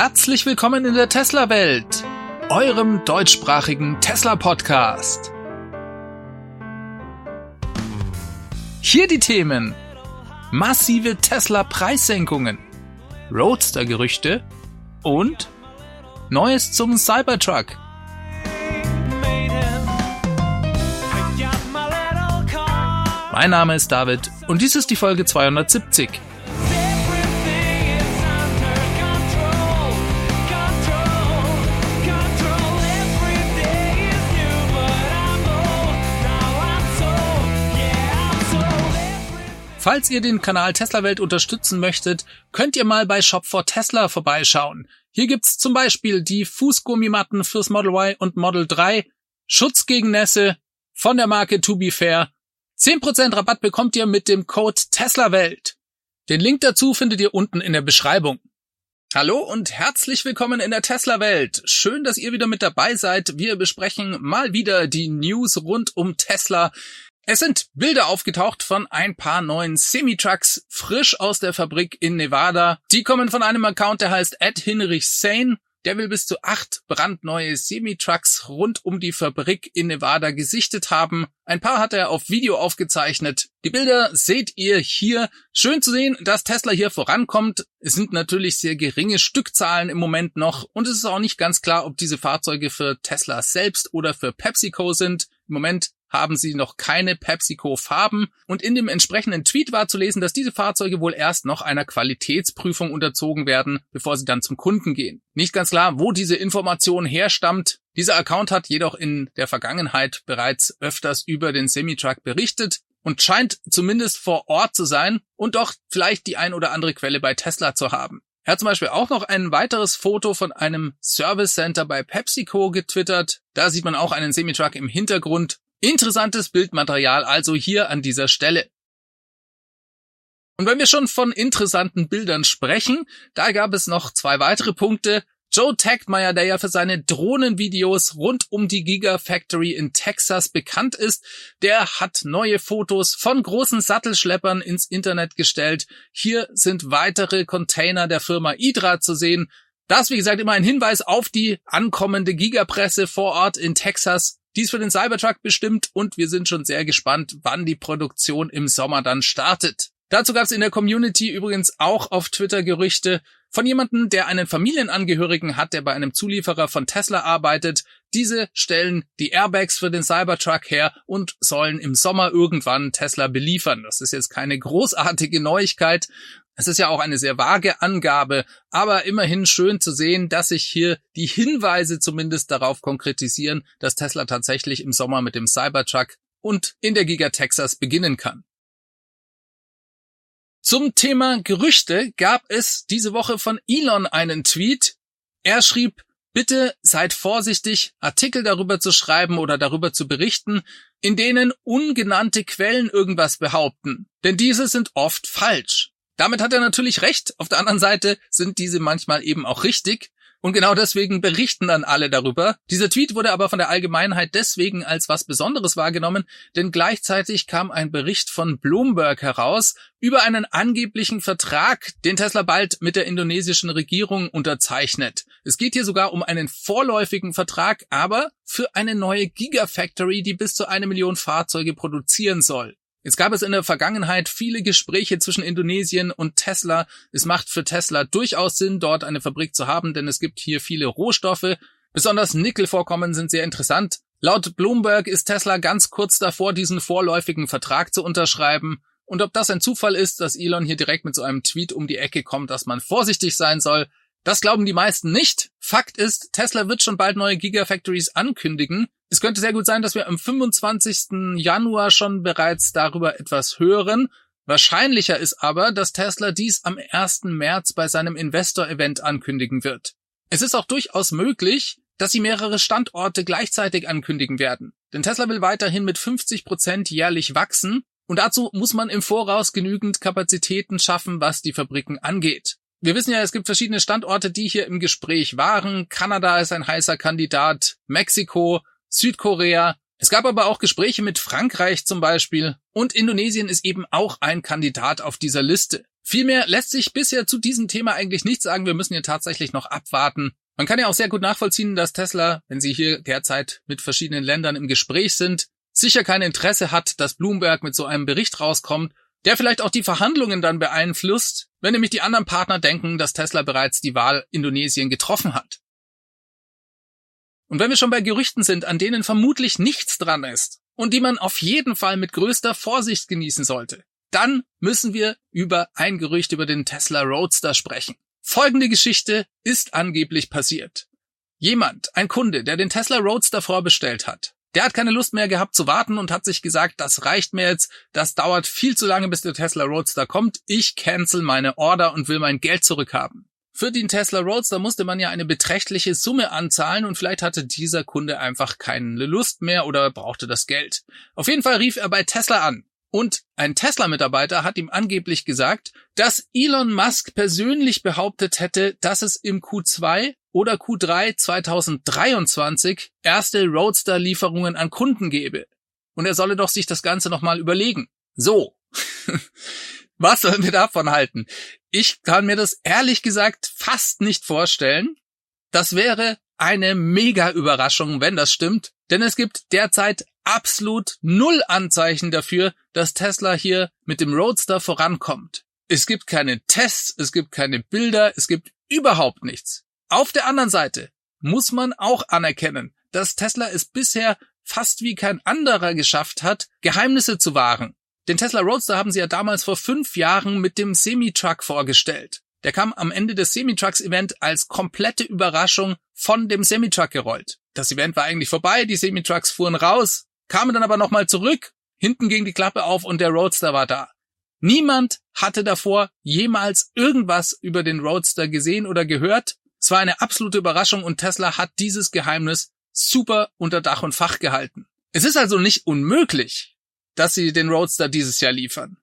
Herzlich willkommen in der Tesla-Welt, eurem deutschsprachigen Tesla-Podcast. Hier die Themen. Massive Tesla-Preissenkungen, Roadster-Gerüchte und Neues zum Cybertruck. Mein Name ist David und dies ist die Folge 270. Falls ihr den Kanal Tesla Welt unterstützen möchtet, könnt ihr mal bei Shop for Tesla vorbeischauen. Hier gibt's zum Beispiel die Fußgummimatten fürs Model Y und Model 3, Schutz gegen Nässe von der Marke To Be Fair. 10% Rabatt bekommt ihr mit dem Code Tesla Welt. Den Link dazu findet ihr unten in der Beschreibung. Hallo und herzlich willkommen in der Tesla Welt. Schön, dass ihr wieder mit dabei seid. Wir besprechen mal wieder die News rund um Tesla. Es sind Bilder aufgetaucht von ein paar neuen Semi-Trucks frisch aus der Fabrik in Nevada. Die kommen von einem Account, der heißt Ed Hinrich Sane. Der will bis zu acht brandneue Semi-Trucks rund um die Fabrik in Nevada gesichtet haben. Ein paar hat er auf Video aufgezeichnet. Die Bilder seht ihr hier. Schön zu sehen, dass Tesla hier vorankommt. Es sind natürlich sehr geringe Stückzahlen im Moment noch und es ist auch nicht ganz klar, ob diese Fahrzeuge für Tesla selbst oder für PepsiCo sind. Im Moment haben sie noch keine PepsiCo-Farben und in dem entsprechenden Tweet war zu lesen, dass diese Fahrzeuge wohl erst noch einer Qualitätsprüfung unterzogen werden, bevor sie dann zum Kunden gehen. Nicht ganz klar, wo diese Information herstammt. Dieser Account hat jedoch in der Vergangenheit bereits öfters über den Semitruck berichtet und scheint zumindest vor Ort zu sein und doch vielleicht die ein oder andere Quelle bei Tesla zu haben. Er hat zum Beispiel auch noch ein weiteres Foto von einem Service Center bei PepsiCo getwittert. Da sieht man auch einen Semitruck im Hintergrund Interessantes Bildmaterial also hier an dieser Stelle. Und wenn wir schon von interessanten Bildern sprechen, da gab es noch zwei weitere Punkte. Joe Tegmeyer, der ja für seine Drohnenvideos rund um die Gigafactory in Texas bekannt ist, der hat neue Fotos von großen Sattelschleppern ins Internet gestellt. Hier sind weitere Container der Firma Idra zu sehen. Das, wie gesagt, immer ein Hinweis auf die ankommende Gigapresse vor Ort in Texas. Die ist für den Cybertruck bestimmt und wir sind schon sehr gespannt, wann die Produktion im Sommer dann startet. Dazu gab es in der Community übrigens auch auf Twitter Gerüchte von jemandem, der einen Familienangehörigen hat, der bei einem Zulieferer von Tesla arbeitet. Diese stellen die Airbags für den Cybertruck her und sollen im Sommer irgendwann Tesla beliefern. Das ist jetzt keine großartige Neuigkeit, es ist ja auch eine sehr vage Angabe, aber immerhin schön zu sehen, dass sich hier die Hinweise zumindest darauf konkretisieren, dass Tesla tatsächlich im Sommer mit dem Cybertruck und in der Giga Texas beginnen kann. Zum Thema Gerüchte gab es diese Woche von Elon einen Tweet. Er schrieb, bitte seid vorsichtig, Artikel darüber zu schreiben oder darüber zu berichten, in denen ungenannte Quellen irgendwas behaupten, denn diese sind oft falsch. Damit hat er natürlich recht. Auf der anderen Seite sind diese manchmal eben auch richtig. Und genau deswegen berichten dann alle darüber. Dieser Tweet wurde aber von der Allgemeinheit deswegen als was Besonderes wahrgenommen, denn gleichzeitig kam ein Bericht von Bloomberg heraus über einen angeblichen Vertrag, den Tesla bald mit der indonesischen Regierung unterzeichnet. Es geht hier sogar um einen vorläufigen Vertrag, aber für eine neue Gigafactory, die bis zu eine Million Fahrzeuge produzieren soll. Jetzt gab es in der Vergangenheit viele Gespräche zwischen Indonesien und Tesla. Es macht für Tesla durchaus Sinn, dort eine Fabrik zu haben, denn es gibt hier viele Rohstoffe. Besonders Nickelvorkommen sind sehr interessant. Laut Bloomberg ist Tesla ganz kurz davor, diesen vorläufigen Vertrag zu unterschreiben. Und ob das ein Zufall ist, dass Elon hier direkt mit so einem Tweet um die Ecke kommt, dass man vorsichtig sein soll, das glauben die meisten nicht. Fakt ist, Tesla wird schon bald neue Gigafactories ankündigen. Es könnte sehr gut sein, dass wir am 25. Januar schon bereits darüber etwas hören. Wahrscheinlicher ist aber, dass Tesla dies am 1. März bei seinem Investor-Event ankündigen wird. Es ist auch durchaus möglich, dass sie mehrere Standorte gleichzeitig ankündigen werden. Denn Tesla will weiterhin mit 50 Prozent jährlich wachsen und dazu muss man im Voraus genügend Kapazitäten schaffen, was die Fabriken angeht. Wir wissen ja, es gibt verschiedene Standorte, die hier im Gespräch waren. Kanada ist ein heißer Kandidat, Mexiko, Südkorea. Es gab aber auch Gespräche mit Frankreich zum Beispiel und Indonesien ist eben auch ein Kandidat auf dieser Liste. Vielmehr lässt sich bisher zu diesem Thema eigentlich nichts sagen. Wir müssen hier tatsächlich noch abwarten. Man kann ja auch sehr gut nachvollziehen, dass Tesla, wenn sie hier derzeit mit verschiedenen Ländern im Gespräch sind, sicher kein Interesse hat, dass Bloomberg mit so einem Bericht rauskommt, der vielleicht auch die Verhandlungen dann beeinflusst, wenn nämlich die anderen Partner denken, dass Tesla bereits die Wahl Indonesien getroffen hat. Und wenn wir schon bei Gerüchten sind, an denen vermutlich nichts dran ist und die man auf jeden Fall mit größter Vorsicht genießen sollte, dann müssen wir über ein Gerücht über den Tesla Roadster sprechen. Folgende Geschichte ist angeblich passiert. Jemand, ein Kunde, der den Tesla Roadster vorbestellt hat, der hat keine Lust mehr gehabt zu warten und hat sich gesagt, das reicht mir jetzt, das dauert viel zu lange, bis der Tesla Roadster kommt, ich cancel meine Order und will mein Geld zurückhaben. Für den Tesla Roadster musste man ja eine beträchtliche Summe anzahlen und vielleicht hatte dieser Kunde einfach keine Lust mehr oder brauchte das Geld. Auf jeden Fall rief er bei Tesla an und ein Tesla-Mitarbeiter hat ihm angeblich gesagt, dass Elon Musk persönlich behauptet hätte, dass es im Q2 oder Q3 2023 erste Roadster-Lieferungen an Kunden gebe. Und er solle doch sich das Ganze nochmal überlegen. So. Was sollen wir davon halten? Ich kann mir das ehrlich gesagt fast nicht vorstellen. Das wäre eine mega Überraschung, wenn das stimmt, denn es gibt derzeit absolut null Anzeichen dafür, dass Tesla hier mit dem Roadster vorankommt. Es gibt keine Tests, es gibt keine Bilder, es gibt überhaupt nichts. Auf der anderen Seite muss man auch anerkennen, dass Tesla es bisher fast wie kein anderer geschafft hat, Geheimnisse zu wahren. Den Tesla Roadster haben sie ja damals vor fünf Jahren mit dem Semi-Truck vorgestellt. Der kam am Ende des Semi-Trucks-Event als komplette Überraschung von dem Semi-Truck gerollt. Das Event war eigentlich vorbei, die Semi-Trucks fuhren raus, kamen dann aber nochmal zurück, hinten ging die Klappe auf und der Roadster war da. Niemand hatte davor jemals irgendwas über den Roadster gesehen oder gehört. Es war eine absolute Überraschung und Tesla hat dieses Geheimnis super unter Dach und Fach gehalten. Es ist also nicht unmöglich, dass sie den Roadster dieses Jahr liefern.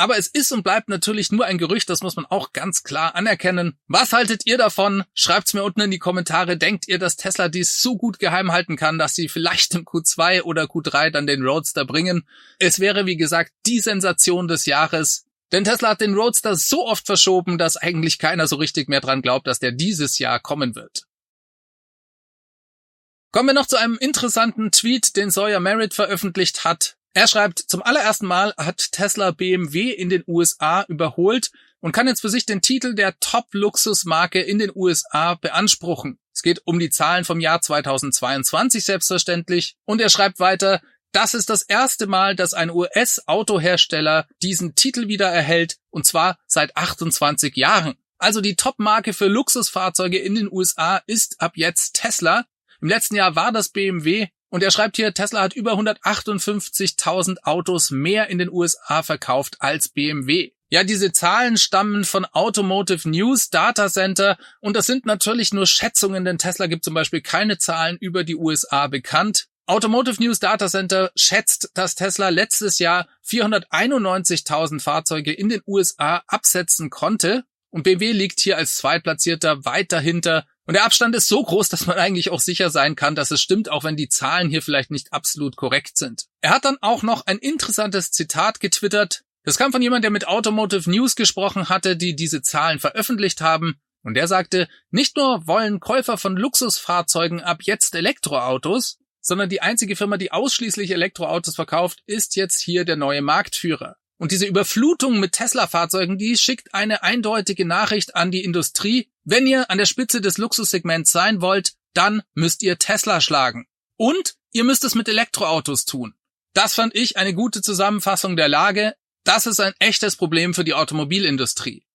Aber es ist und bleibt natürlich nur ein Gerücht, das muss man auch ganz klar anerkennen. Was haltet ihr davon? Schreibt's mir unten in die Kommentare. Denkt ihr, dass Tesla dies so gut geheim halten kann, dass sie vielleicht im Q2 oder Q3 dann den Roadster bringen? Es wäre, wie gesagt, die Sensation des Jahres. Denn Tesla hat den Roadster so oft verschoben, dass eigentlich keiner so richtig mehr dran glaubt, dass der dieses Jahr kommen wird. Kommen wir noch zu einem interessanten Tweet, den Sawyer Merritt veröffentlicht hat. Er schreibt, zum allerersten Mal hat Tesla BMW in den USA überholt und kann jetzt für sich den Titel der Top-Luxusmarke in den USA beanspruchen. Es geht um die Zahlen vom Jahr 2022 selbstverständlich. Und er schreibt weiter, das ist das erste Mal, dass ein US-Autohersteller diesen Titel wieder erhält, und zwar seit 28 Jahren. Also die Top-Marke für Luxusfahrzeuge in den USA ist ab jetzt Tesla. Im letzten Jahr war das BMW und er schreibt hier, Tesla hat über 158.000 Autos mehr in den USA verkauft als BMW. Ja, diese Zahlen stammen von Automotive News Data Center und das sind natürlich nur Schätzungen, denn Tesla gibt zum Beispiel keine Zahlen über die USA bekannt. Automotive News Data Center schätzt, dass Tesla letztes Jahr 491.000 Fahrzeuge in den USA absetzen konnte und BMW liegt hier als Zweitplatzierter weit dahinter und der Abstand ist so groß, dass man eigentlich auch sicher sein kann, dass es stimmt, auch wenn die Zahlen hier vielleicht nicht absolut korrekt sind. Er hat dann auch noch ein interessantes Zitat getwittert. Das kam von jemand, der mit Automotive News gesprochen hatte, die diese Zahlen veröffentlicht haben. Und der sagte, nicht nur wollen Käufer von Luxusfahrzeugen ab jetzt Elektroautos, sondern die einzige Firma, die ausschließlich Elektroautos verkauft, ist jetzt hier der neue Marktführer. Und diese Überflutung mit Tesla-Fahrzeugen, die schickt eine eindeutige Nachricht an die Industrie. Wenn ihr an der Spitze des Luxussegments sein wollt, dann müsst ihr Tesla schlagen. Und ihr müsst es mit Elektroautos tun. Das fand ich eine gute Zusammenfassung der Lage. Das ist ein echtes Problem für die Automobilindustrie.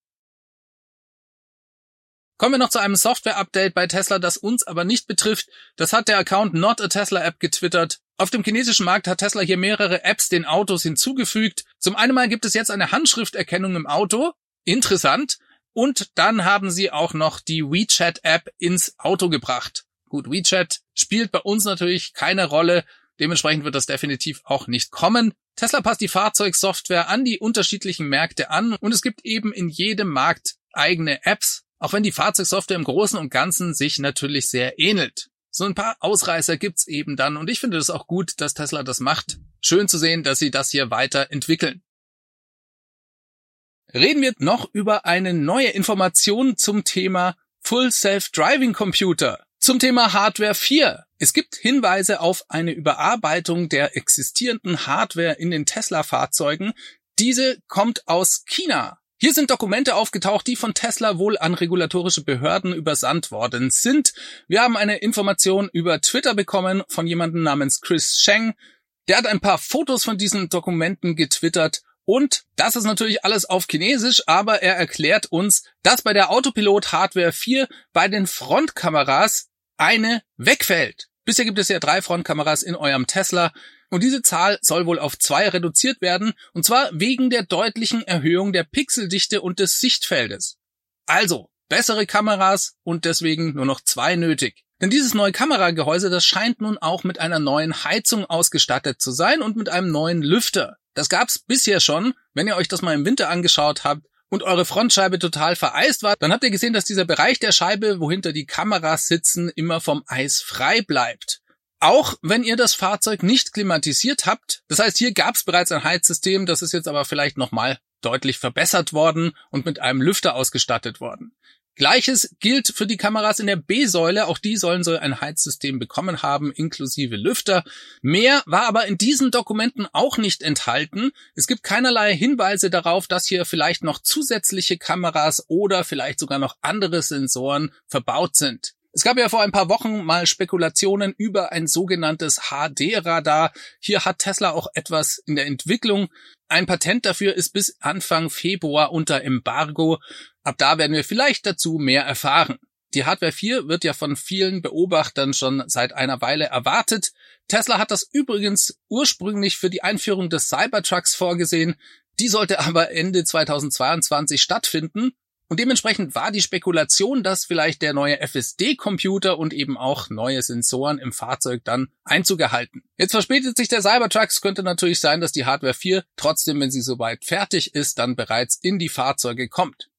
Kommen wir noch zu einem Software-Update bei Tesla, das uns aber nicht betrifft. Das hat der Account Not a Tesla App getwittert. Auf dem chinesischen Markt hat Tesla hier mehrere Apps den Autos hinzugefügt. Zum einen mal gibt es jetzt eine Handschrifterkennung im Auto. Interessant. Und dann haben sie auch noch die WeChat-App ins Auto gebracht. Gut, WeChat spielt bei uns natürlich keine Rolle. Dementsprechend wird das definitiv auch nicht kommen. Tesla passt die Fahrzeugsoftware an die unterschiedlichen Märkte an und es gibt eben in jedem Markt eigene Apps, auch wenn die Fahrzeugsoftware im Großen und Ganzen sich natürlich sehr ähnelt. So ein paar Ausreißer gibt's eben dann und ich finde es auch gut, dass Tesla das macht. Schön zu sehen, dass sie das hier weiter entwickeln. reden wir noch über eine neue Information zum Thema Full Self-Driving Computer. Zum Thema Hardware 4. Es gibt Hinweise auf eine Überarbeitung der existierenden Hardware in den Tesla-Fahrzeugen. Diese kommt aus China. Hier sind Dokumente aufgetaucht, die von Tesla wohl an regulatorische Behörden übersandt worden sind. Wir haben eine Information über Twitter bekommen von jemandem namens Chris Sheng. Der hat ein paar Fotos von diesen Dokumenten getwittert und das ist natürlich alles auf Chinesisch, aber er erklärt uns, dass bei der Autopilot Hardware 4 bei den Frontkameras eine wegfällt. Bisher gibt es ja drei Frontkameras in eurem Tesla und diese Zahl soll wohl auf zwei reduziert werden, und zwar wegen der deutlichen Erhöhung der Pixeldichte und des Sichtfeldes. Also, bessere Kameras und deswegen nur noch zwei nötig. Denn dieses neue Kameragehäuse, das scheint nun auch mit einer neuen Heizung ausgestattet zu sein und mit einem neuen Lüfter. Das gab's bisher schon. Wenn ihr euch das mal im Winter angeschaut habt, und eure Frontscheibe total vereist war, dann habt ihr gesehen, dass dieser Bereich der Scheibe, wohinter die Kameras sitzen, immer vom Eis frei bleibt. Auch wenn ihr das Fahrzeug nicht klimatisiert habt, das heißt, hier gab es bereits ein Heizsystem, das ist jetzt aber vielleicht nochmal deutlich verbessert worden und mit einem Lüfter ausgestattet worden. Gleiches gilt für die Kameras in der B-Säule. Auch die sollen so ein Heizsystem bekommen haben, inklusive Lüfter. Mehr war aber in diesen Dokumenten auch nicht enthalten. Es gibt keinerlei Hinweise darauf, dass hier vielleicht noch zusätzliche Kameras oder vielleicht sogar noch andere Sensoren verbaut sind. Es gab ja vor ein paar Wochen mal Spekulationen über ein sogenanntes HD-Radar. Hier hat Tesla auch etwas in der Entwicklung. Ein Patent dafür ist bis Anfang Februar unter Embargo. Ab da werden wir vielleicht dazu mehr erfahren. Die Hardware 4 wird ja von vielen Beobachtern schon seit einer Weile erwartet. Tesla hat das übrigens ursprünglich für die Einführung des Cybertrucks vorgesehen. Die sollte aber Ende 2022 stattfinden. Und dementsprechend war die Spekulation, dass vielleicht der neue FSD-Computer und eben auch neue Sensoren im Fahrzeug dann Einzug erhalten. Jetzt verspätet sich der Cybertruck. Es könnte natürlich sein, dass die Hardware 4 trotzdem, wenn sie soweit fertig ist, dann bereits in die Fahrzeuge kommt.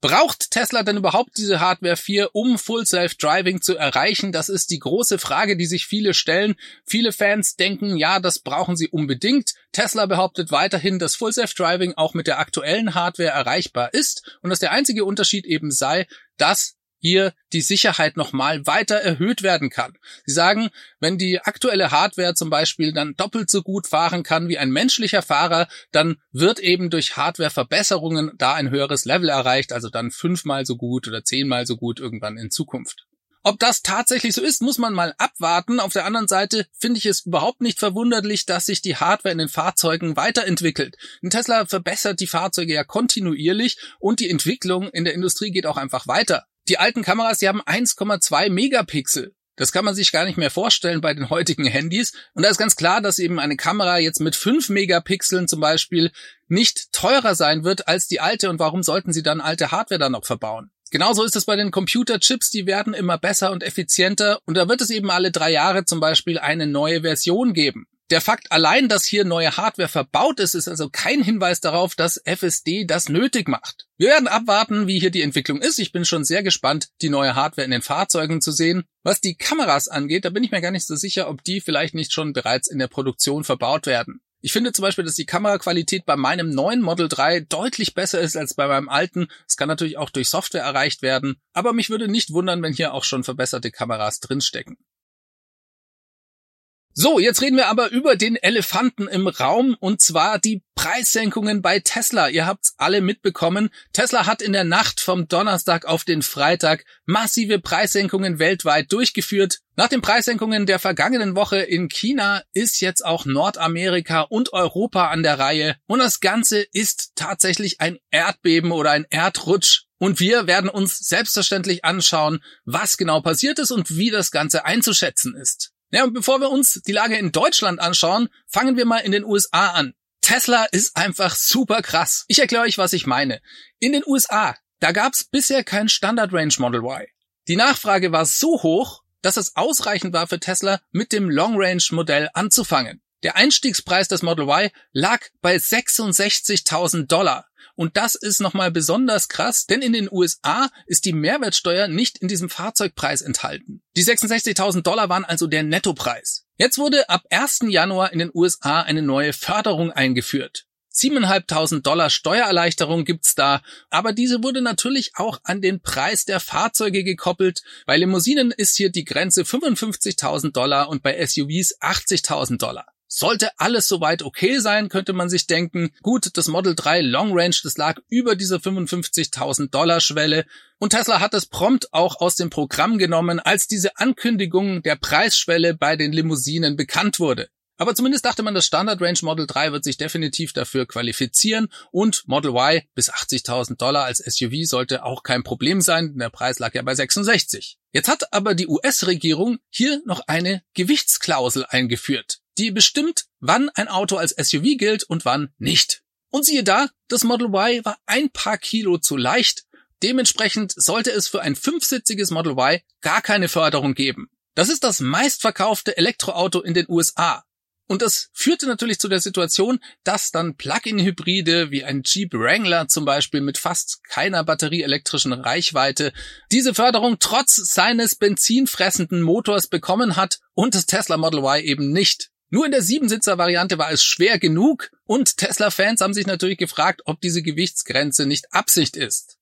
Braucht Tesla denn überhaupt diese Hardware 4, um Full Self-Driving zu erreichen? Das ist die große Frage, die sich viele stellen. Viele Fans denken, ja, das brauchen sie unbedingt. Tesla behauptet weiterhin, dass Full Self-Driving auch mit der aktuellen Hardware erreichbar ist und dass der einzige Unterschied eben sei, dass hier die Sicherheit nochmal weiter erhöht werden kann. Sie sagen, wenn die aktuelle Hardware zum Beispiel dann doppelt so gut fahren kann wie ein menschlicher Fahrer, dann wird eben durch Hardwareverbesserungen da ein höheres Level erreicht, also dann fünfmal so gut oder zehnmal so gut irgendwann in Zukunft. Ob das tatsächlich so ist, muss man mal abwarten. Auf der anderen Seite finde ich es überhaupt nicht verwunderlich, dass sich die Hardware in den Fahrzeugen weiterentwickelt. Ein Tesla verbessert die Fahrzeuge ja kontinuierlich und die Entwicklung in der Industrie geht auch einfach weiter. Die alten Kameras, die haben 1,2 Megapixel. Das kann man sich gar nicht mehr vorstellen bei den heutigen Handys. Und da ist ganz klar, dass eben eine Kamera jetzt mit 5 Megapixeln zum Beispiel nicht teurer sein wird als die alte. Und warum sollten sie dann alte Hardware dann noch verbauen? Genauso ist es bei den Computerchips, die werden immer besser und effizienter und da wird es eben alle drei Jahre zum Beispiel eine neue Version geben. Der Fakt allein, dass hier neue Hardware verbaut ist, ist also kein Hinweis darauf, dass FSD das nötig macht. Wir werden abwarten, wie hier die Entwicklung ist. Ich bin schon sehr gespannt, die neue Hardware in den Fahrzeugen zu sehen. Was die Kameras angeht, da bin ich mir gar nicht so sicher, ob die vielleicht nicht schon bereits in der Produktion verbaut werden. Ich finde zum Beispiel, dass die Kameraqualität bei meinem neuen Model 3 deutlich besser ist als bei meinem alten. Es kann natürlich auch durch Software erreicht werden, aber mich würde nicht wundern, wenn hier auch schon verbesserte Kameras drinstecken. So, jetzt reden wir aber über den Elefanten im Raum und zwar die Preissenkungen bei Tesla. Ihr habt's alle mitbekommen. Tesla hat in der Nacht vom Donnerstag auf den Freitag massive Preissenkungen weltweit durchgeführt. Nach den Preissenkungen der vergangenen Woche in China ist jetzt auch Nordamerika und Europa an der Reihe und das Ganze ist tatsächlich ein Erdbeben oder ein Erdrutsch. Und wir werden uns selbstverständlich anschauen, was genau passiert ist und wie das Ganze einzuschätzen ist. Ja, und bevor wir uns die Lage in Deutschland anschauen, fangen wir mal in den USA an. Tesla ist einfach super krass. Ich erkläre euch, was ich meine. In den USA, da gab's bisher kein Standard Range Model Y. Die Nachfrage war so hoch, dass es ausreichend war für Tesla, mit dem Long Range Modell anzufangen. Der Einstiegspreis des Model Y lag bei 66.000 Dollar. Und das ist nochmal besonders krass, denn in den USA ist die Mehrwertsteuer nicht in diesem Fahrzeugpreis enthalten. Die 66.000 Dollar waren also der Nettopreis. Jetzt wurde ab 1. Januar in den USA eine neue Förderung eingeführt. 7.500 Dollar Steuererleichterung gibt's da, aber diese wurde natürlich auch an den Preis der Fahrzeuge gekoppelt. Bei Limousinen ist hier die Grenze 55.000 Dollar und bei SUVs 80.000 Dollar. Sollte alles soweit okay sein, könnte man sich denken, gut, das Model 3 Long Range, das lag über dieser 55.000 Dollar Schwelle und Tesla hat es prompt auch aus dem Programm genommen, als diese Ankündigung der Preisschwelle bei den Limousinen bekannt wurde. Aber zumindest dachte man, das Standard Range Model 3 wird sich definitiv dafür qualifizieren und Model Y bis 80.000 Dollar als SUV sollte auch kein Problem sein, der Preis lag ja bei 66. Jetzt hat aber die US-Regierung hier noch eine Gewichtsklausel eingeführt die bestimmt, wann ein Auto als SUV gilt und wann nicht. Und siehe da, das Model Y war ein paar Kilo zu leicht. Dementsprechend sollte es für ein fünfsitziges Model Y gar keine Förderung geben. Das ist das meistverkaufte Elektroauto in den USA. Und das führte natürlich zu der Situation, dass dann Plug-in-Hybride wie ein Jeep Wrangler zum Beispiel mit fast keiner batterieelektrischen Reichweite diese Förderung trotz seines benzinfressenden Motors bekommen hat und das Tesla Model Y eben nicht. Nur in der Siebensitzer-Variante war es schwer genug und Tesla-Fans haben sich natürlich gefragt, ob diese Gewichtsgrenze nicht Absicht ist.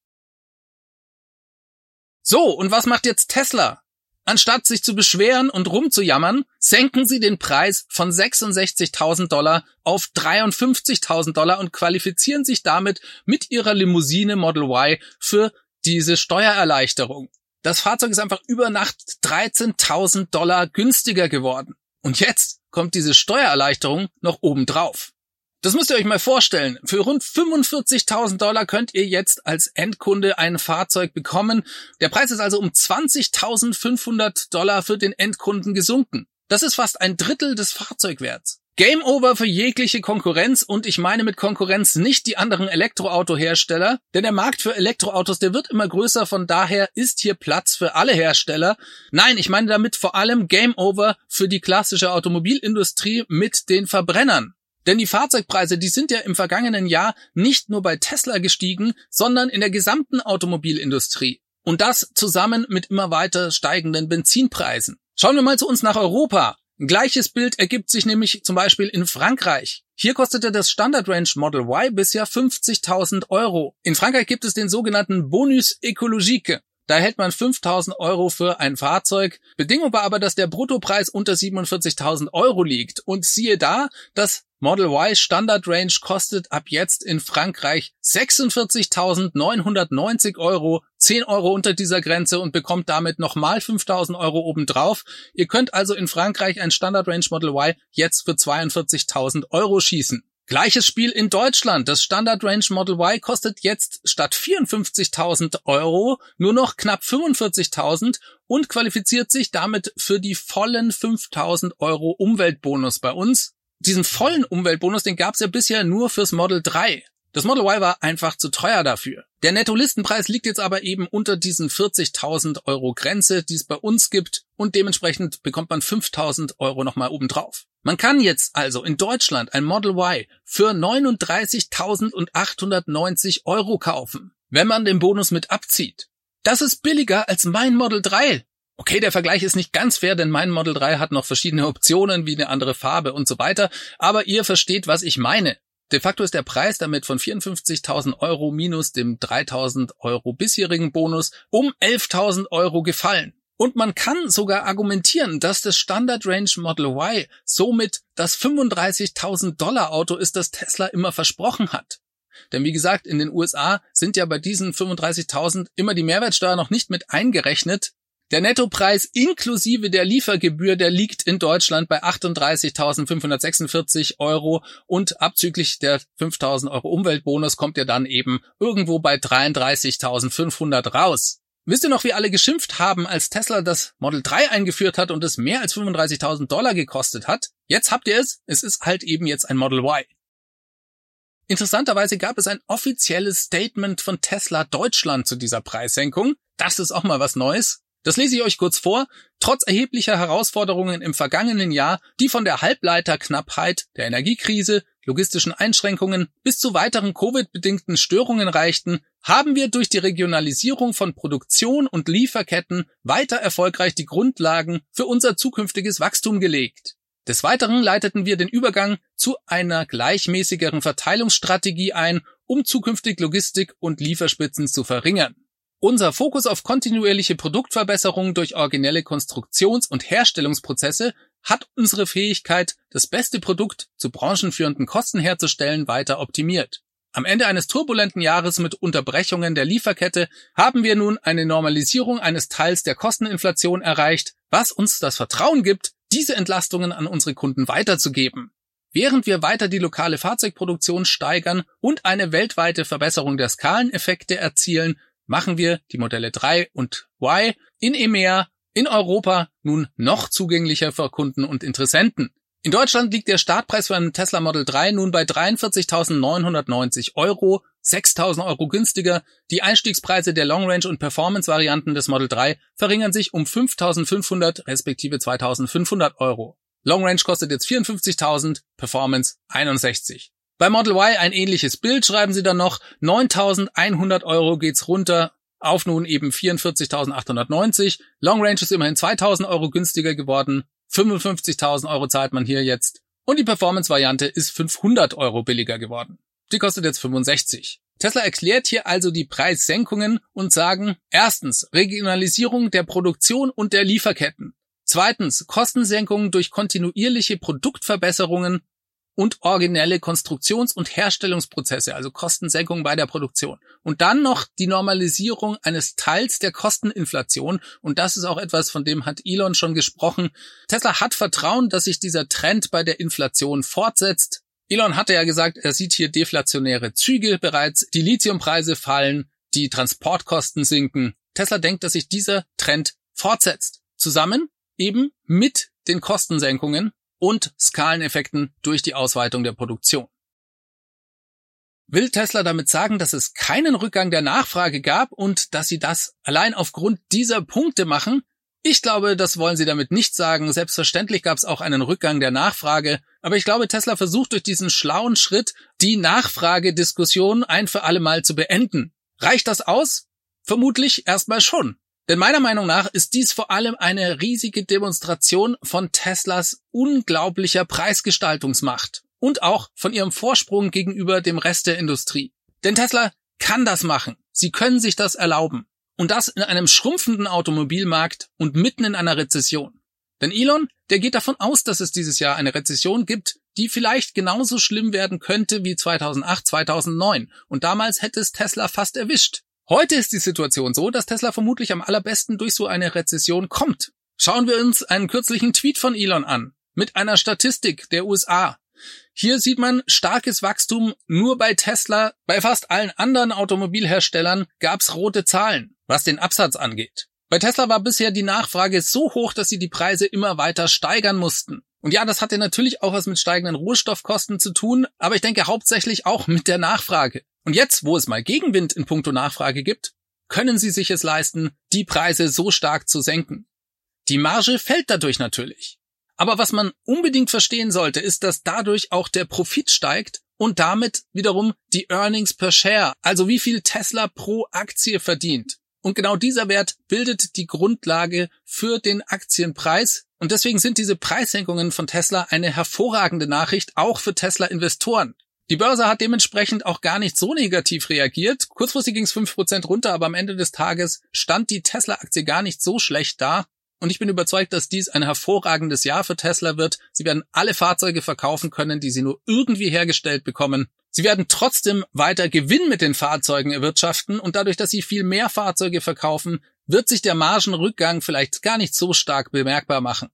So, und was macht jetzt Tesla? Anstatt sich zu beschweren und rumzujammern, senken sie den Preis von 66.000 Dollar auf 53.000 Dollar und qualifizieren sich damit mit ihrer Limousine Model Y für diese Steuererleichterung. Das Fahrzeug ist einfach über Nacht 13.000 Dollar günstiger geworden. Und jetzt kommt diese Steuererleichterung noch obendrauf. Das müsst ihr euch mal vorstellen. Für rund 45.000 Dollar könnt ihr jetzt als Endkunde ein Fahrzeug bekommen. Der Preis ist also um 20.500 Dollar für den Endkunden gesunken. Das ist fast ein Drittel des Fahrzeugwerts. Game over für jegliche Konkurrenz und ich meine mit Konkurrenz nicht die anderen Elektroautohersteller, denn der Markt für Elektroautos, der wird immer größer, von daher ist hier Platz für alle Hersteller. Nein, ich meine damit vor allem Game over für die klassische Automobilindustrie mit den Verbrennern. Denn die Fahrzeugpreise, die sind ja im vergangenen Jahr nicht nur bei Tesla gestiegen, sondern in der gesamten Automobilindustrie. Und das zusammen mit immer weiter steigenden Benzinpreisen. Schauen wir mal zu uns nach Europa. Gleiches Bild ergibt sich nämlich zum Beispiel in Frankreich. Hier kostete das Standard Range Model Y bisher 50.000 Euro. In Frankreich gibt es den sogenannten Bonus écologique. Da erhält man 5000 Euro für ein Fahrzeug. Bedingung war aber, dass der Bruttopreis unter 47.000 Euro liegt. Und siehe da, das Model Y Standard Range kostet ab jetzt in Frankreich 46.990 Euro, 10 Euro unter dieser Grenze und bekommt damit nochmal 5.000 Euro obendrauf. Ihr könnt also in Frankreich ein Standard Range Model Y jetzt für 42.000 Euro schießen. Gleiches Spiel in Deutschland. Das Standard Range Model Y kostet jetzt statt 54.000 Euro nur noch knapp 45.000 und qualifiziert sich damit für die vollen 5.000 Euro Umweltbonus bei uns. Diesen vollen Umweltbonus, den gab es ja bisher nur fürs Model 3. Das Model Y war einfach zu teuer dafür. Der Netto-Listenpreis liegt jetzt aber eben unter diesen 40.000 Euro Grenze, die es bei uns gibt und dementsprechend bekommt man 5.000 Euro nochmal obendrauf. Man kann jetzt also in Deutschland ein Model Y für 39.890 Euro kaufen, wenn man den Bonus mit abzieht. Das ist billiger als mein Model 3. Okay, der Vergleich ist nicht ganz fair, denn mein Model 3 hat noch verschiedene Optionen wie eine andere Farbe und so weiter, aber ihr versteht, was ich meine. De facto ist der Preis damit von 54.000 Euro minus dem 3.000 Euro bisherigen Bonus um 11.000 Euro gefallen. Und man kann sogar argumentieren, dass das Standard Range Model Y somit das 35.000 Dollar Auto ist, das Tesla immer versprochen hat. Denn wie gesagt, in den USA sind ja bei diesen 35.000 immer die Mehrwertsteuer noch nicht mit eingerechnet. Der Nettopreis inklusive der Liefergebühr, der liegt in Deutschland bei 38.546 Euro und abzüglich der 5.000 Euro Umweltbonus kommt er dann eben irgendwo bei 33.500 raus. Wisst ihr noch, wie alle geschimpft haben, als Tesla das Model 3 eingeführt hat und es mehr als 35.000 Dollar gekostet hat? Jetzt habt ihr es. Es ist halt eben jetzt ein Model Y. Interessanterweise gab es ein offizielles Statement von Tesla Deutschland zu dieser Preissenkung. Das ist auch mal was Neues. Das lese ich euch kurz vor. Trotz erheblicher Herausforderungen im vergangenen Jahr, die von der Halbleiterknappheit, der Energiekrise, logistischen Einschränkungen bis zu weiteren Covid-bedingten Störungen reichten, haben wir durch die Regionalisierung von Produktion und Lieferketten weiter erfolgreich die Grundlagen für unser zukünftiges Wachstum gelegt. Des Weiteren leiteten wir den Übergang zu einer gleichmäßigeren Verteilungsstrategie ein, um zukünftig Logistik und Lieferspitzen zu verringern. Unser Fokus auf kontinuierliche Produktverbesserung durch originelle Konstruktions- und Herstellungsprozesse hat unsere Fähigkeit, das beste Produkt zu branchenführenden Kosten herzustellen, weiter optimiert. Am Ende eines turbulenten Jahres mit Unterbrechungen der Lieferkette haben wir nun eine Normalisierung eines Teils der Kosteninflation erreicht, was uns das Vertrauen gibt, diese Entlastungen an unsere Kunden weiterzugeben. Während wir weiter die lokale Fahrzeugproduktion steigern und eine weltweite Verbesserung der Skaleneffekte erzielen, machen wir die Modelle 3 und Y in EMEA in Europa nun noch zugänglicher für Kunden und Interessenten. In Deutschland liegt der Startpreis für einen Tesla Model 3 nun bei 43.990 Euro, 6.000 Euro günstiger. Die Einstiegspreise der Long Range und Performance Varianten des Model 3 verringern sich um 5.500 respektive 2.500 Euro. Long Range kostet jetzt 54.000, Performance 61. Bei Model Y ein ähnliches Bild schreiben sie dann noch 9.100 Euro geht's runter auf nun eben 44.890. Long Range ist immerhin 2.000 Euro günstiger geworden. 55.000 Euro zahlt man hier jetzt. Und die Performance-Variante ist 500 Euro billiger geworden. Die kostet jetzt 65. Tesla erklärt hier also die Preissenkungen und sagen, erstens, Regionalisierung der Produktion und der Lieferketten. Zweitens, Kostensenkungen durch kontinuierliche Produktverbesserungen und originelle Konstruktions- und Herstellungsprozesse, also Kostensenkung bei der Produktion. Und dann noch die Normalisierung eines Teils der Kosteninflation. Und das ist auch etwas, von dem hat Elon schon gesprochen. Tesla hat Vertrauen, dass sich dieser Trend bei der Inflation fortsetzt. Elon hatte ja gesagt, er sieht hier deflationäre Züge bereits. Die Lithiumpreise fallen, die Transportkosten sinken. Tesla denkt, dass sich dieser Trend fortsetzt. Zusammen eben mit den Kostensenkungen und Skaleneffekten durch die Ausweitung der Produktion. Will Tesla damit sagen, dass es keinen Rückgang der Nachfrage gab und dass sie das allein aufgrund dieser Punkte machen? Ich glaube, das wollen sie damit nicht sagen. Selbstverständlich gab es auch einen Rückgang der Nachfrage, aber ich glaube, Tesla versucht durch diesen schlauen Schritt die Nachfragediskussion ein für alle Mal zu beenden. Reicht das aus? Vermutlich erstmal schon. Denn meiner Meinung nach ist dies vor allem eine riesige Demonstration von Teslas unglaublicher Preisgestaltungsmacht und auch von ihrem Vorsprung gegenüber dem Rest der Industrie. Denn Tesla kann das machen. Sie können sich das erlauben. Und das in einem schrumpfenden Automobilmarkt und mitten in einer Rezession. Denn Elon, der geht davon aus, dass es dieses Jahr eine Rezession gibt, die vielleicht genauso schlimm werden könnte wie 2008, 2009. Und damals hätte es Tesla fast erwischt. Heute ist die Situation so, dass Tesla vermutlich am allerbesten durch so eine Rezession kommt. Schauen wir uns einen kürzlichen Tweet von Elon an, mit einer Statistik der USA. Hier sieht man starkes Wachstum nur bei Tesla. Bei fast allen anderen Automobilherstellern gab's rote Zahlen, was den Absatz angeht. Bei Tesla war bisher die Nachfrage so hoch, dass sie die Preise immer weiter steigern mussten. Und ja, das hatte natürlich auch was mit steigenden Rohstoffkosten zu tun, aber ich denke hauptsächlich auch mit der Nachfrage. Und jetzt, wo es mal Gegenwind in puncto Nachfrage gibt, können sie sich es leisten, die Preise so stark zu senken. Die Marge fällt dadurch natürlich. Aber was man unbedingt verstehen sollte, ist, dass dadurch auch der Profit steigt und damit wiederum die Earnings per Share, also wie viel Tesla pro Aktie verdient. Und genau dieser Wert bildet die Grundlage für den Aktienpreis. Und deswegen sind diese Preissenkungen von Tesla eine hervorragende Nachricht auch für Tesla-Investoren. Die Börse hat dementsprechend auch gar nicht so negativ reagiert. Kurzfristig ging es 5% runter, aber am Ende des Tages stand die Tesla-Aktie gar nicht so schlecht da. Und ich bin überzeugt, dass dies ein hervorragendes Jahr für Tesla wird. Sie werden alle Fahrzeuge verkaufen können, die sie nur irgendwie hergestellt bekommen. Sie werden trotzdem weiter Gewinn mit den Fahrzeugen erwirtschaften und dadurch, dass sie viel mehr Fahrzeuge verkaufen, wird sich der Margenrückgang vielleicht gar nicht so stark bemerkbar machen.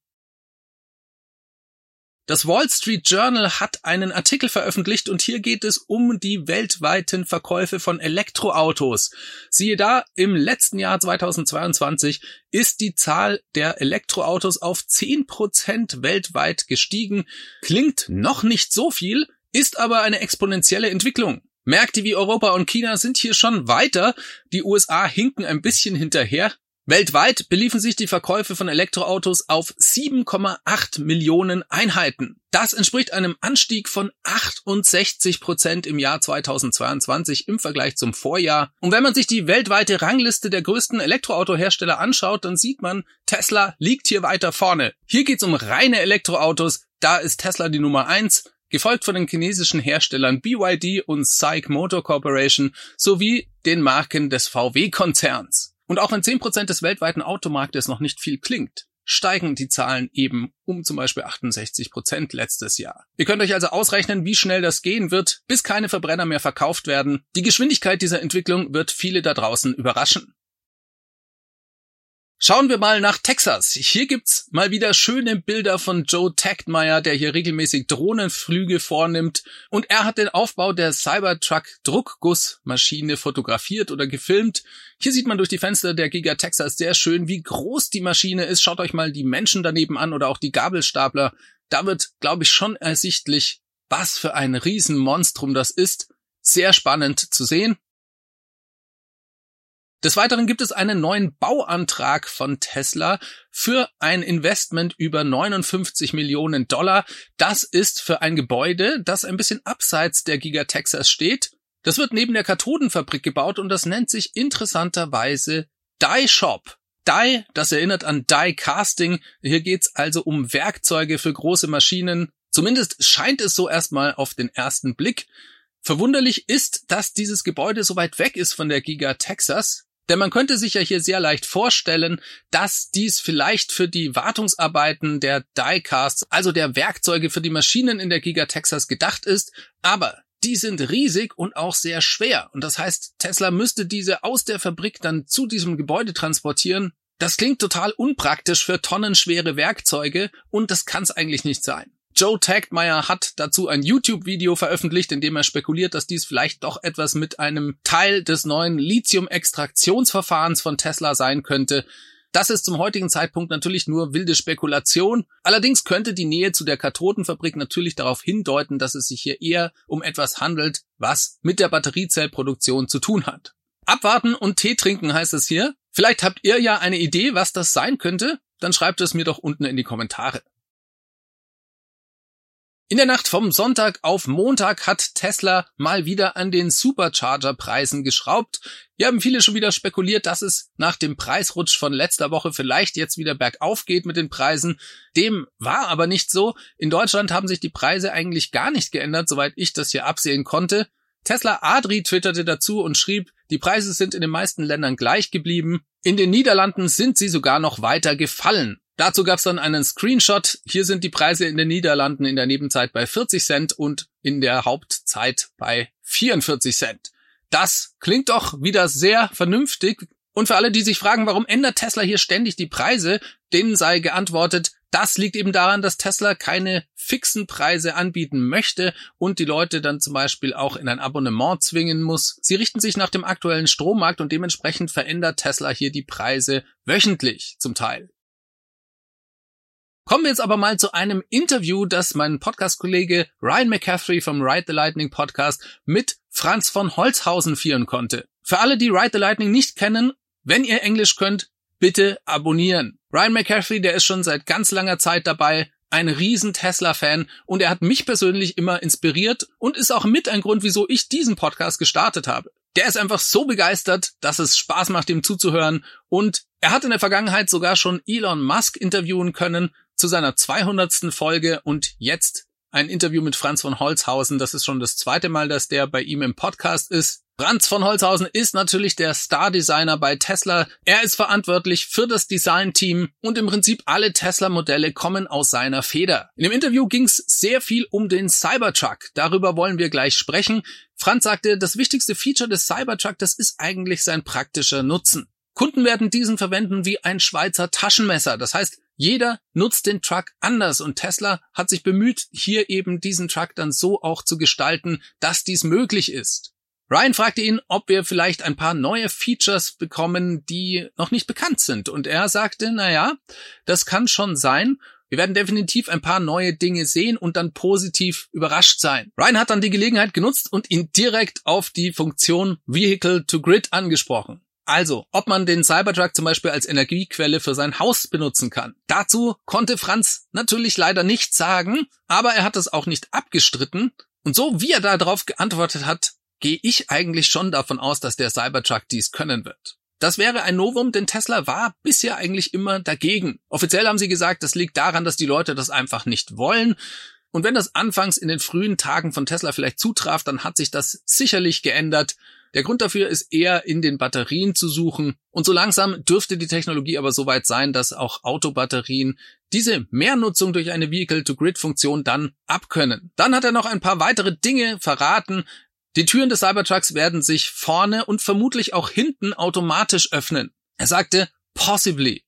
Das Wall Street Journal hat einen Artikel veröffentlicht und hier geht es um die weltweiten Verkäufe von Elektroautos. Siehe da, im letzten Jahr 2022 ist die Zahl der Elektroautos auf 10% weltweit gestiegen. Klingt noch nicht so viel, ist aber eine exponentielle Entwicklung. Märkte wie Europa und China sind hier schon weiter. Die USA hinken ein bisschen hinterher. Weltweit beliefen sich die Verkäufe von Elektroautos auf 7,8 Millionen Einheiten. Das entspricht einem Anstieg von 68 Prozent im Jahr 2022 im Vergleich zum Vorjahr. Und wenn man sich die weltweite Rangliste der größten Elektroautohersteller anschaut, dann sieht man, Tesla liegt hier weiter vorne. Hier geht's um reine Elektroautos. Da ist Tesla die Nummer eins, gefolgt von den chinesischen Herstellern BYD und SAIC Motor Corporation sowie den Marken des VW-Konzerns. Und auch wenn 10% des weltweiten Automarktes noch nicht viel klingt, steigen die Zahlen eben um zum Beispiel 68 Prozent letztes Jahr. Ihr könnt euch also ausrechnen, wie schnell das gehen wird, bis keine Verbrenner mehr verkauft werden. Die Geschwindigkeit dieser Entwicklung wird viele da draußen überraschen. Schauen wir mal nach Texas. Hier gibt's mal wieder schöne Bilder von Joe Tachtmeier, der hier regelmäßig Drohnenflüge vornimmt. Und er hat den Aufbau der Cybertruck Druckgussmaschine fotografiert oder gefilmt. Hier sieht man durch die Fenster der Giga Texas sehr schön, wie groß die Maschine ist. Schaut euch mal die Menschen daneben an oder auch die Gabelstapler. Da wird, glaube ich, schon ersichtlich, was für ein Riesenmonstrum das ist. Sehr spannend zu sehen. Des Weiteren gibt es einen neuen Bauantrag von Tesla für ein Investment über 59 Millionen Dollar. Das ist für ein Gebäude, das ein bisschen abseits der Giga Texas steht. Das wird neben der Kathodenfabrik gebaut und das nennt sich interessanterweise Die Shop. Die, das erinnert an Die Casting. Hier geht's also um Werkzeuge für große Maschinen. Zumindest scheint es so erstmal auf den ersten Blick. Verwunderlich ist, dass dieses Gebäude so weit weg ist von der Giga Texas. Denn man könnte sich ja hier sehr leicht vorstellen, dass dies vielleicht für die Wartungsarbeiten der Diecasts, also der Werkzeuge für die Maschinen in der Giga Texas gedacht ist, aber die sind riesig und auch sehr schwer. Und das heißt, Tesla müsste diese aus der Fabrik dann zu diesem Gebäude transportieren. Das klingt total unpraktisch für tonnenschwere Werkzeuge und das kann es eigentlich nicht sein. Joe Tagmeyer hat dazu ein YouTube-Video veröffentlicht, in dem er spekuliert, dass dies vielleicht doch etwas mit einem Teil des neuen Lithium-Extraktionsverfahrens von Tesla sein könnte. Das ist zum heutigen Zeitpunkt natürlich nur wilde Spekulation. Allerdings könnte die Nähe zu der Kathodenfabrik natürlich darauf hindeuten, dass es sich hier eher um etwas handelt, was mit der Batteriezellproduktion zu tun hat. Abwarten und Tee trinken heißt es hier. Vielleicht habt ihr ja eine Idee, was das sein könnte. Dann schreibt es mir doch unten in die Kommentare. In der Nacht vom Sonntag auf Montag hat Tesla mal wieder an den Supercharger-Preisen geschraubt. Hier haben viele schon wieder spekuliert, dass es nach dem Preisrutsch von letzter Woche vielleicht jetzt wieder bergauf geht mit den Preisen. Dem war aber nicht so. In Deutschland haben sich die Preise eigentlich gar nicht geändert, soweit ich das hier absehen konnte. Tesla Adri twitterte dazu und schrieb, die Preise sind in den meisten Ländern gleich geblieben. In den Niederlanden sind sie sogar noch weiter gefallen. Dazu gab es dann einen Screenshot. Hier sind die Preise in den Niederlanden in der Nebenzeit bei 40 Cent und in der Hauptzeit bei 44 Cent. Das klingt doch wieder sehr vernünftig. Und für alle, die sich fragen, warum ändert Tesla hier ständig die Preise, denen sei geantwortet, das liegt eben daran, dass Tesla keine fixen Preise anbieten möchte und die Leute dann zum Beispiel auch in ein Abonnement zwingen muss. Sie richten sich nach dem aktuellen Strommarkt und dementsprechend verändert Tesla hier die Preise wöchentlich zum Teil. Kommen wir jetzt aber mal zu einem Interview, das mein Podcast-Kollege Ryan McCaffrey vom Ride the Lightning Podcast mit Franz von Holzhausen führen konnte. Für alle, die Ride the Lightning nicht kennen, wenn ihr Englisch könnt, bitte abonnieren. Ryan McCaffrey, der ist schon seit ganz langer Zeit dabei, ein riesen Tesla-Fan und er hat mich persönlich immer inspiriert und ist auch mit ein Grund, wieso ich diesen Podcast gestartet habe. Der ist einfach so begeistert, dass es Spaß macht, ihm zuzuhören und er hat in der Vergangenheit sogar schon Elon Musk interviewen können, zu seiner 200. Folge und jetzt ein Interview mit Franz von Holzhausen. Das ist schon das zweite Mal, dass der bei ihm im Podcast ist. Franz von Holzhausen ist natürlich der Star-Designer bei Tesla. Er ist verantwortlich für das Design-Team und im Prinzip alle Tesla-Modelle kommen aus seiner Feder. In dem Interview ging es sehr viel um den Cybertruck. Darüber wollen wir gleich sprechen. Franz sagte, das wichtigste Feature des Cybertruck, das ist eigentlich sein praktischer Nutzen. Kunden werden diesen verwenden wie ein Schweizer Taschenmesser. Das heißt, jeder nutzt den Truck anders und Tesla hat sich bemüht, hier eben diesen Truck dann so auch zu gestalten, dass dies möglich ist. Ryan fragte ihn, ob wir vielleicht ein paar neue Features bekommen, die noch nicht bekannt sind. Und er sagte, na ja, das kann schon sein. Wir werden definitiv ein paar neue Dinge sehen und dann positiv überrascht sein. Ryan hat dann die Gelegenheit genutzt und ihn direkt auf die Funktion Vehicle to Grid angesprochen. Also, ob man den Cybertruck zum Beispiel als Energiequelle für sein Haus benutzen kann. Dazu konnte Franz natürlich leider nichts sagen, aber er hat es auch nicht abgestritten. Und so wie er darauf geantwortet hat, gehe ich eigentlich schon davon aus, dass der Cybertruck dies können wird. Das wäre ein Novum, denn Tesla war bisher eigentlich immer dagegen. Offiziell haben sie gesagt, das liegt daran, dass die Leute das einfach nicht wollen. Und wenn das anfangs in den frühen Tagen von Tesla vielleicht zutraf, dann hat sich das sicherlich geändert. Der Grund dafür ist eher in den Batterien zu suchen. Und so langsam dürfte die Technologie aber soweit sein, dass auch Autobatterien diese Mehrnutzung durch eine Vehicle-to-Grid-Funktion dann abkönnen. Dann hat er noch ein paar weitere Dinge verraten. Die Türen des Cybertrucks werden sich vorne und vermutlich auch hinten automatisch öffnen. Er sagte possibly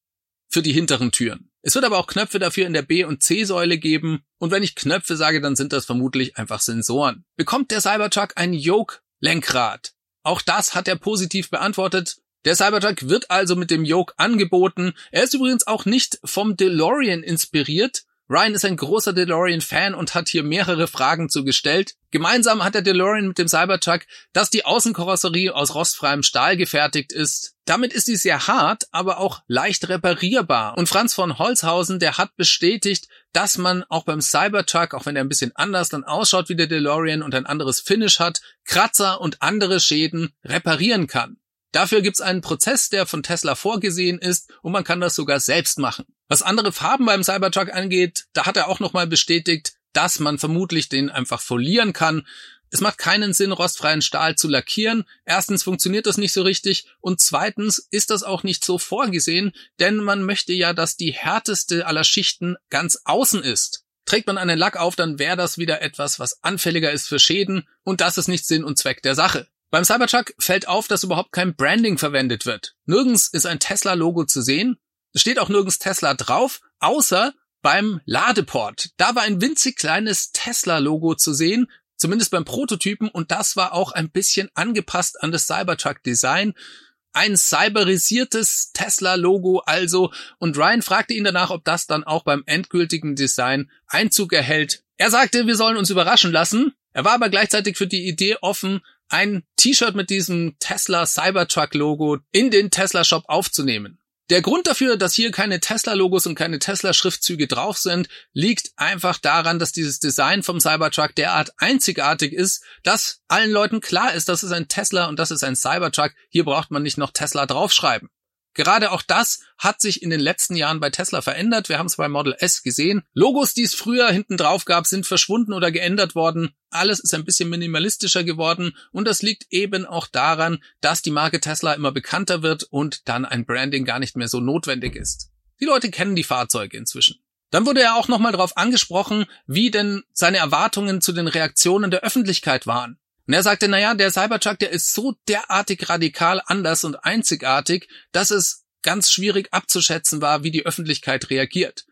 für die hinteren Türen. Es wird aber auch Knöpfe dafür in der B- und C-Säule geben. Und wenn ich Knöpfe sage, dann sind das vermutlich einfach Sensoren. Bekommt der Cybertruck ein Yoke-Lenkrad? Auch das hat er positiv beantwortet. Der Cybertruck wird also mit dem Yoke angeboten. Er ist übrigens auch nicht vom DeLorean inspiriert, Ryan ist ein großer DeLorean-Fan und hat hier mehrere Fragen zugestellt. Gemeinsam hat der DeLorean mit dem Cybertruck, dass die Außenkarosserie aus rostfreiem Stahl gefertigt ist. Damit ist sie sehr hart, aber auch leicht reparierbar. Und Franz von Holzhausen, der hat bestätigt, dass man auch beim Cybertruck, auch wenn er ein bisschen anders dann ausschaut wie der DeLorean und ein anderes Finish hat, Kratzer und andere Schäden reparieren kann. Dafür gibt's einen Prozess, der von Tesla vorgesehen ist und man kann das sogar selbst machen. Was andere Farben beim Cybertruck angeht, da hat er auch nochmal bestätigt, dass man vermutlich den einfach folieren kann. Es macht keinen Sinn, rostfreien Stahl zu lackieren. Erstens funktioniert das nicht so richtig und zweitens ist das auch nicht so vorgesehen, denn man möchte ja, dass die härteste aller Schichten ganz außen ist. Trägt man einen Lack auf, dann wäre das wieder etwas, was anfälliger ist für Schäden und das ist nicht Sinn und Zweck der Sache. Beim Cybertruck fällt auf, dass überhaupt kein Branding verwendet wird. Nirgends ist ein Tesla-Logo zu sehen. Es steht auch nirgends Tesla drauf, außer beim Ladeport. Da war ein winzig kleines Tesla-Logo zu sehen, zumindest beim Prototypen, und das war auch ein bisschen angepasst an das Cybertruck-Design. Ein cyberisiertes Tesla-Logo also, und Ryan fragte ihn danach, ob das dann auch beim endgültigen Design Einzug erhält. Er sagte, wir sollen uns überraschen lassen. Er war aber gleichzeitig für die Idee offen, ein T-Shirt mit diesem Tesla Cybertruck Logo in den Tesla Shop aufzunehmen. Der Grund dafür, dass hier keine Tesla-Logos und keine Tesla-Schriftzüge drauf sind, liegt einfach daran, dass dieses Design vom Cybertruck derart einzigartig ist, dass allen Leuten klar ist, das ist ein Tesla und das ist ein Cybertruck. Hier braucht man nicht noch Tesla draufschreiben. Gerade auch das hat sich in den letzten Jahren bei Tesla verändert. Wir haben es bei Model S gesehen. Logos, die es früher hinten drauf gab, sind verschwunden oder geändert worden. Alles ist ein bisschen minimalistischer geworden und das liegt eben auch daran, dass die Marke Tesla immer bekannter wird und dann ein Branding gar nicht mehr so notwendig ist. Die Leute kennen die Fahrzeuge inzwischen. Dann wurde er auch nochmal darauf angesprochen, wie denn seine Erwartungen zu den Reaktionen der Öffentlichkeit waren. Und er sagte, naja, der Cybertruck, der ist so derartig radikal anders und einzigartig, dass es ganz schwierig abzuschätzen war, wie die Öffentlichkeit reagiert.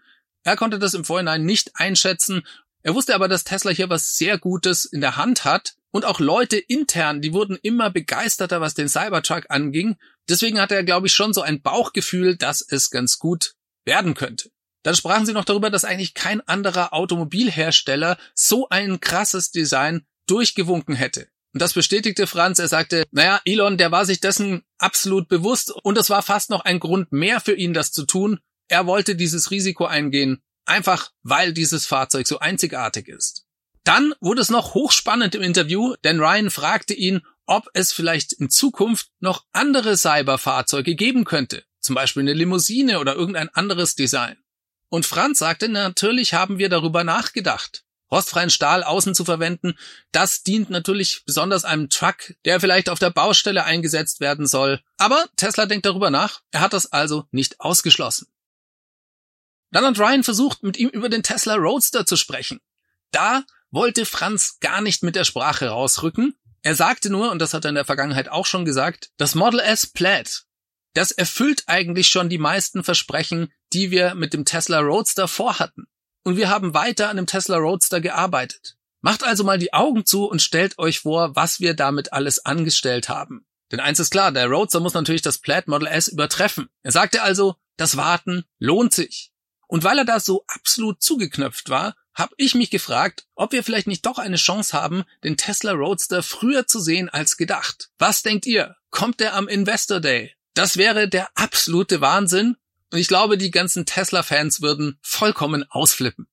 Er konnte das im Vorhinein nicht einschätzen. Er wusste aber, dass Tesla hier was sehr Gutes in der Hand hat. Und auch Leute intern, die wurden immer begeisterter, was den Cybertruck anging. Deswegen hatte er, glaube ich, schon so ein Bauchgefühl, dass es ganz gut werden könnte. Dann sprachen sie noch darüber, dass eigentlich kein anderer Automobilhersteller so ein krasses Design durchgewunken hätte. Und das bestätigte Franz. Er sagte, naja, Elon, der war sich dessen absolut bewusst und es war fast noch ein Grund mehr für ihn, das zu tun. Er wollte dieses Risiko eingehen, einfach weil dieses Fahrzeug so einzigartig ist. Dann wurde es noch hochspannend im Interview, denn Ryan fragte ihn, ob es vielleicht in Zukunft noch andere Cyberfahrzeuge geben könnte, zum Beispiel eine Limousine oder irgendein anderes Design. Und Franz sagte, natürlich haben wir darüber nachgedacht rostfreien Stahl außen zu verwenden, das dient natürlich besonders einem Truck, der vielleicht auf der Baustelle eingesetzt werden soll. Aber Tesla denkt darüber nach, er hat das also nicht ausgeschlossen. Dann hat Ryan versucht, mit ihm über den Tesla Roadster zu sprechen. Da wollte Franz gar nicht mit der Sprache rausrücken. Er sagte nur, und das hat er in der Vergangenheit auch schon gesagt, das Model S Plaid, das erfüllt eigentlich schon die meisten Versprechen, die wir mit dem Tesla Roadster vorhatten und wir haben weiter an dem Tesla Roadster gearbeitet. Macht also mal die Augen zu und stellt euch vor, was wir damit alles angestellt haben. Denn eins ist klar, der Roadster muss natürlich das Plaid Model S übertreffen. Er sagte also, das Warten lohnt sich. Und weil er da so absolut zugeknöpft war, habe ich mich gefragt, ob wir vielleicht nicht doch eine Chance haben, den Tesla Roadster früher zu sehen als gedacht. Was denkt ihr? Kommt er am Investor Day? Das wäre der absolute Wahnsinn und ich glaube, die ganzen Tesla-Fans würden vollkommen ausflippen.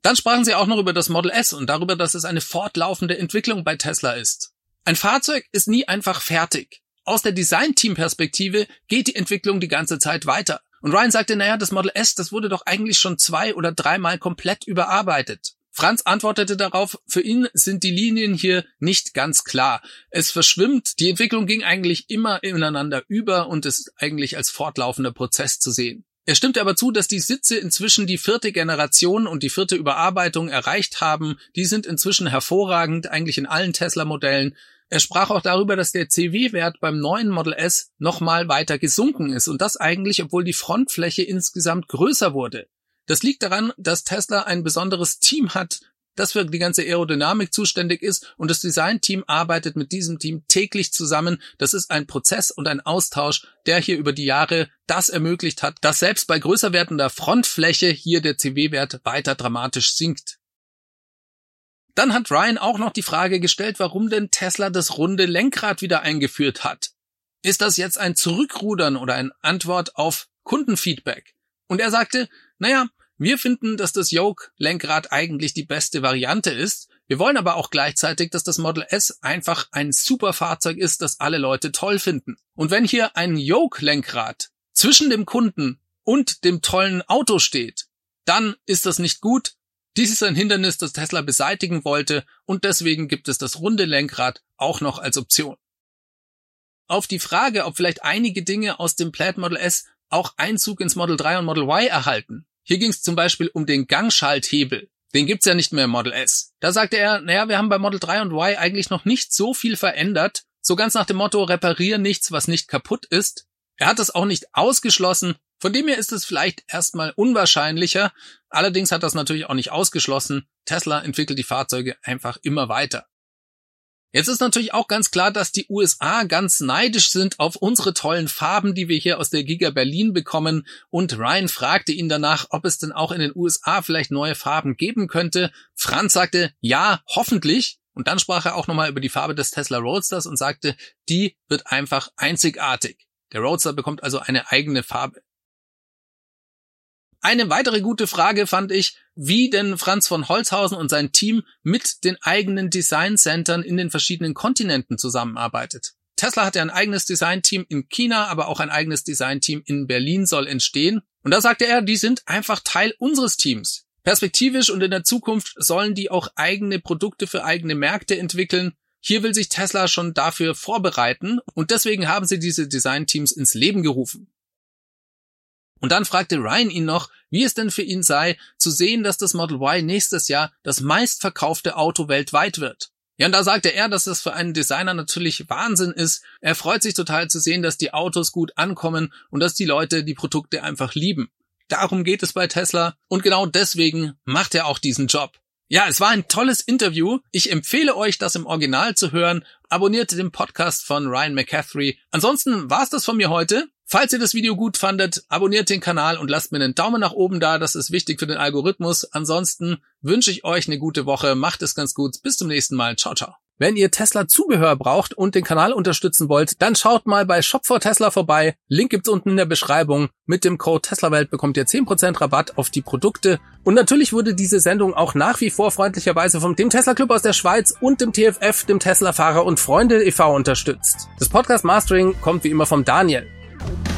Dann sprachen sie auch noch über das Model S und darüber, dass es eine fortlaufende Entwicklung bei Tesla ist. Ein Fahrzeug ist nie einfach fertig. aus der Design-Team-Perspektive geht die Entwicklung die ganze Zeit weiter. Und Ryan sagte, naja, das Model S, das wurde doch eigentlich schon zwei oder dreimal komplett überarbeitet. Franz antwortete darauf, für ihn sind die Linien hier nicht ganz klar. Es verschwimmt, die Entwicklung ging eigentlich immer ineinander über und ist eigentlich als fortlaufender Prozess zu sehen. Er stimmte aber zu, dass die Sitze inzwischen die vierte Generation und die vierte Überarbeitung erreicht haben. Die sind inzwischen hervorragend, eigentlich in allen Tesla-Modellen. Er sprach auch darüber, dass der CW-Wert beim neuen Model S nochmal weiter gesunken ist und das eigentlich, obwohl die Frontfläche insgesamt größer wurde. Das liegt daran, dass Tesla ein besonderes Team hat, das für die ganze Aerodynamik zuständig ist und das Designteam arbeitet mit diesem Team täglich zusammen. Das ist ein Prozess und ein Austausch, der hier über die Jahre das ermöglicht hat, dass selbst bei größer werdender Frontfläche hier der CW-Wert weiter dramatisch sinkt. Dann hat Ryan auch noch die Frage gestellt, warum denn Tesla das runde Lenkrad wieder eingeführt hat. Ist das jetzt ein Zurückrudern oder eine Antwort auf Kundenfeedback? Und er sagte, naja, wir finden, dass das Yoke-Lenkrad eigentlich die beste Variante ist. Wir wollen aber auch gleichzeitig, dass das Model S einfach ein super Fahrzeug ist, das alle Leute toll finden. Und wenn hier ein Yoke-Lenkrad zwischen dem Kunden und dem tollen Auto steht, dann ist das nicht gut. Dies ist ein Hindernis, das Tesla beseitigen wollte und deswegen gibt es das runde Lenkrad auch noch als Option. Auf die Frage, ob vielleicht einige Dinge aus dem Plaid Model S auch Einzug ins Model 3 und Model Y erhalten, hier ging es zum Beispiel um den Gangschalthebel. Den gibt's ja nicht mehr im Model S. Da sagte er, naja, wir haben bei Model 3 und Y eigentlich noch nicht so viel verändert. So ganz nach dem Motto, reparier nichts, was nicht kaputt ist. Er hat das auch nicht ausgeschlossen. Von dem her ist es vielleicht erstmal unwahrscheinlicher. Allerdings hat das natürlich auch nicht ausgeschlossen. Tesla entwickelt die Fahrzeuge einfach immer weiter. Jetzt ist natürlich auch ganz klar, dass die USA ganz neidisch sind auf unsere tollen Farben, die wir hier aus der Giga Berlin bekommen. Und Ryan fragte ihn danach, ob es denn auch in den USA vielleicht neue Farben geben könnte. Franz sagte, ja, hoffentlich. Und dann sprach er auch nochmal über die Farbe des Tesla Roadsters und sagte, die wird einfach einzigartig. Der Roadster bekommt also eine eigene Farbe. Eine weitere gute Frage fand ich, wie denn Franz von Holzhausen und sein Team mit den eigenen Design Centern in den verschiedenen Kontinenten zusammenarbeitet. Tesla hat ja ein eigenes Designteam in China, aber auch ein eigenes Designteam in Berlin soll entstehen. Und da sagte er, die sind einfach Teil unseres Teams. Perspektivisch und in der Zukunft sollen die auch eigene Produkte für eigene Märkte entwickeln. Hier will sich Tesla schon dafür vorbereiten und deswegen haben sie diese Designteams ins Leben gerufen. Und dann fragte Ryan ihn noch, wie es denn für ihn sei, zu sehen, dass das Model Y nächstes Jahr das meistverkaufte Auto weltweit wird. Ja, und da sagte er, dass das für einen Designer natürlich Wahnsinn ist. Er freut sich total zu sehen, dass die Autos gut ankommen und dass die Leute die Produkte einfach lieben. Darum geht es bei Tesla und genau deswegen macht er auch diesen Job. Ja, es war ein tolles Interview. Ich empfehle euch, das im Original zu hören. Abonniert den Podcast von Ryan McCaffrey. Ansonsten war's das von mir heute. Falls ihr das Video gut fandet, abonniert den Kanal und lasst mir einen Daumen nach oben da, das ist wichtig für den Algorithmus. Ansonsten wünsche ich euch eine gute Woche, macht es ganz gut, bis zum nächsten Mal, ciao, ciao. Wenn ihr Tesla Zubehör braucht und den Kanal unterstützen wollt, dann schaut mal bei Shop for Tesla vorbei. Link gibt's unten in der Beschreibung. Mit dem Code TeslaWelt bekommt ihr 10% Rabatt auf die Produkte. Und natürlich wurde diese Sendung auch nach wie vor freundlicherweise vom dem Tesla Club aus der Schweiz und dem TFF, dem Tesla Fahrer und Freunde e.V. unterstützt. Das Podcast Mastering kommt wie immer vom Daniel. Bye.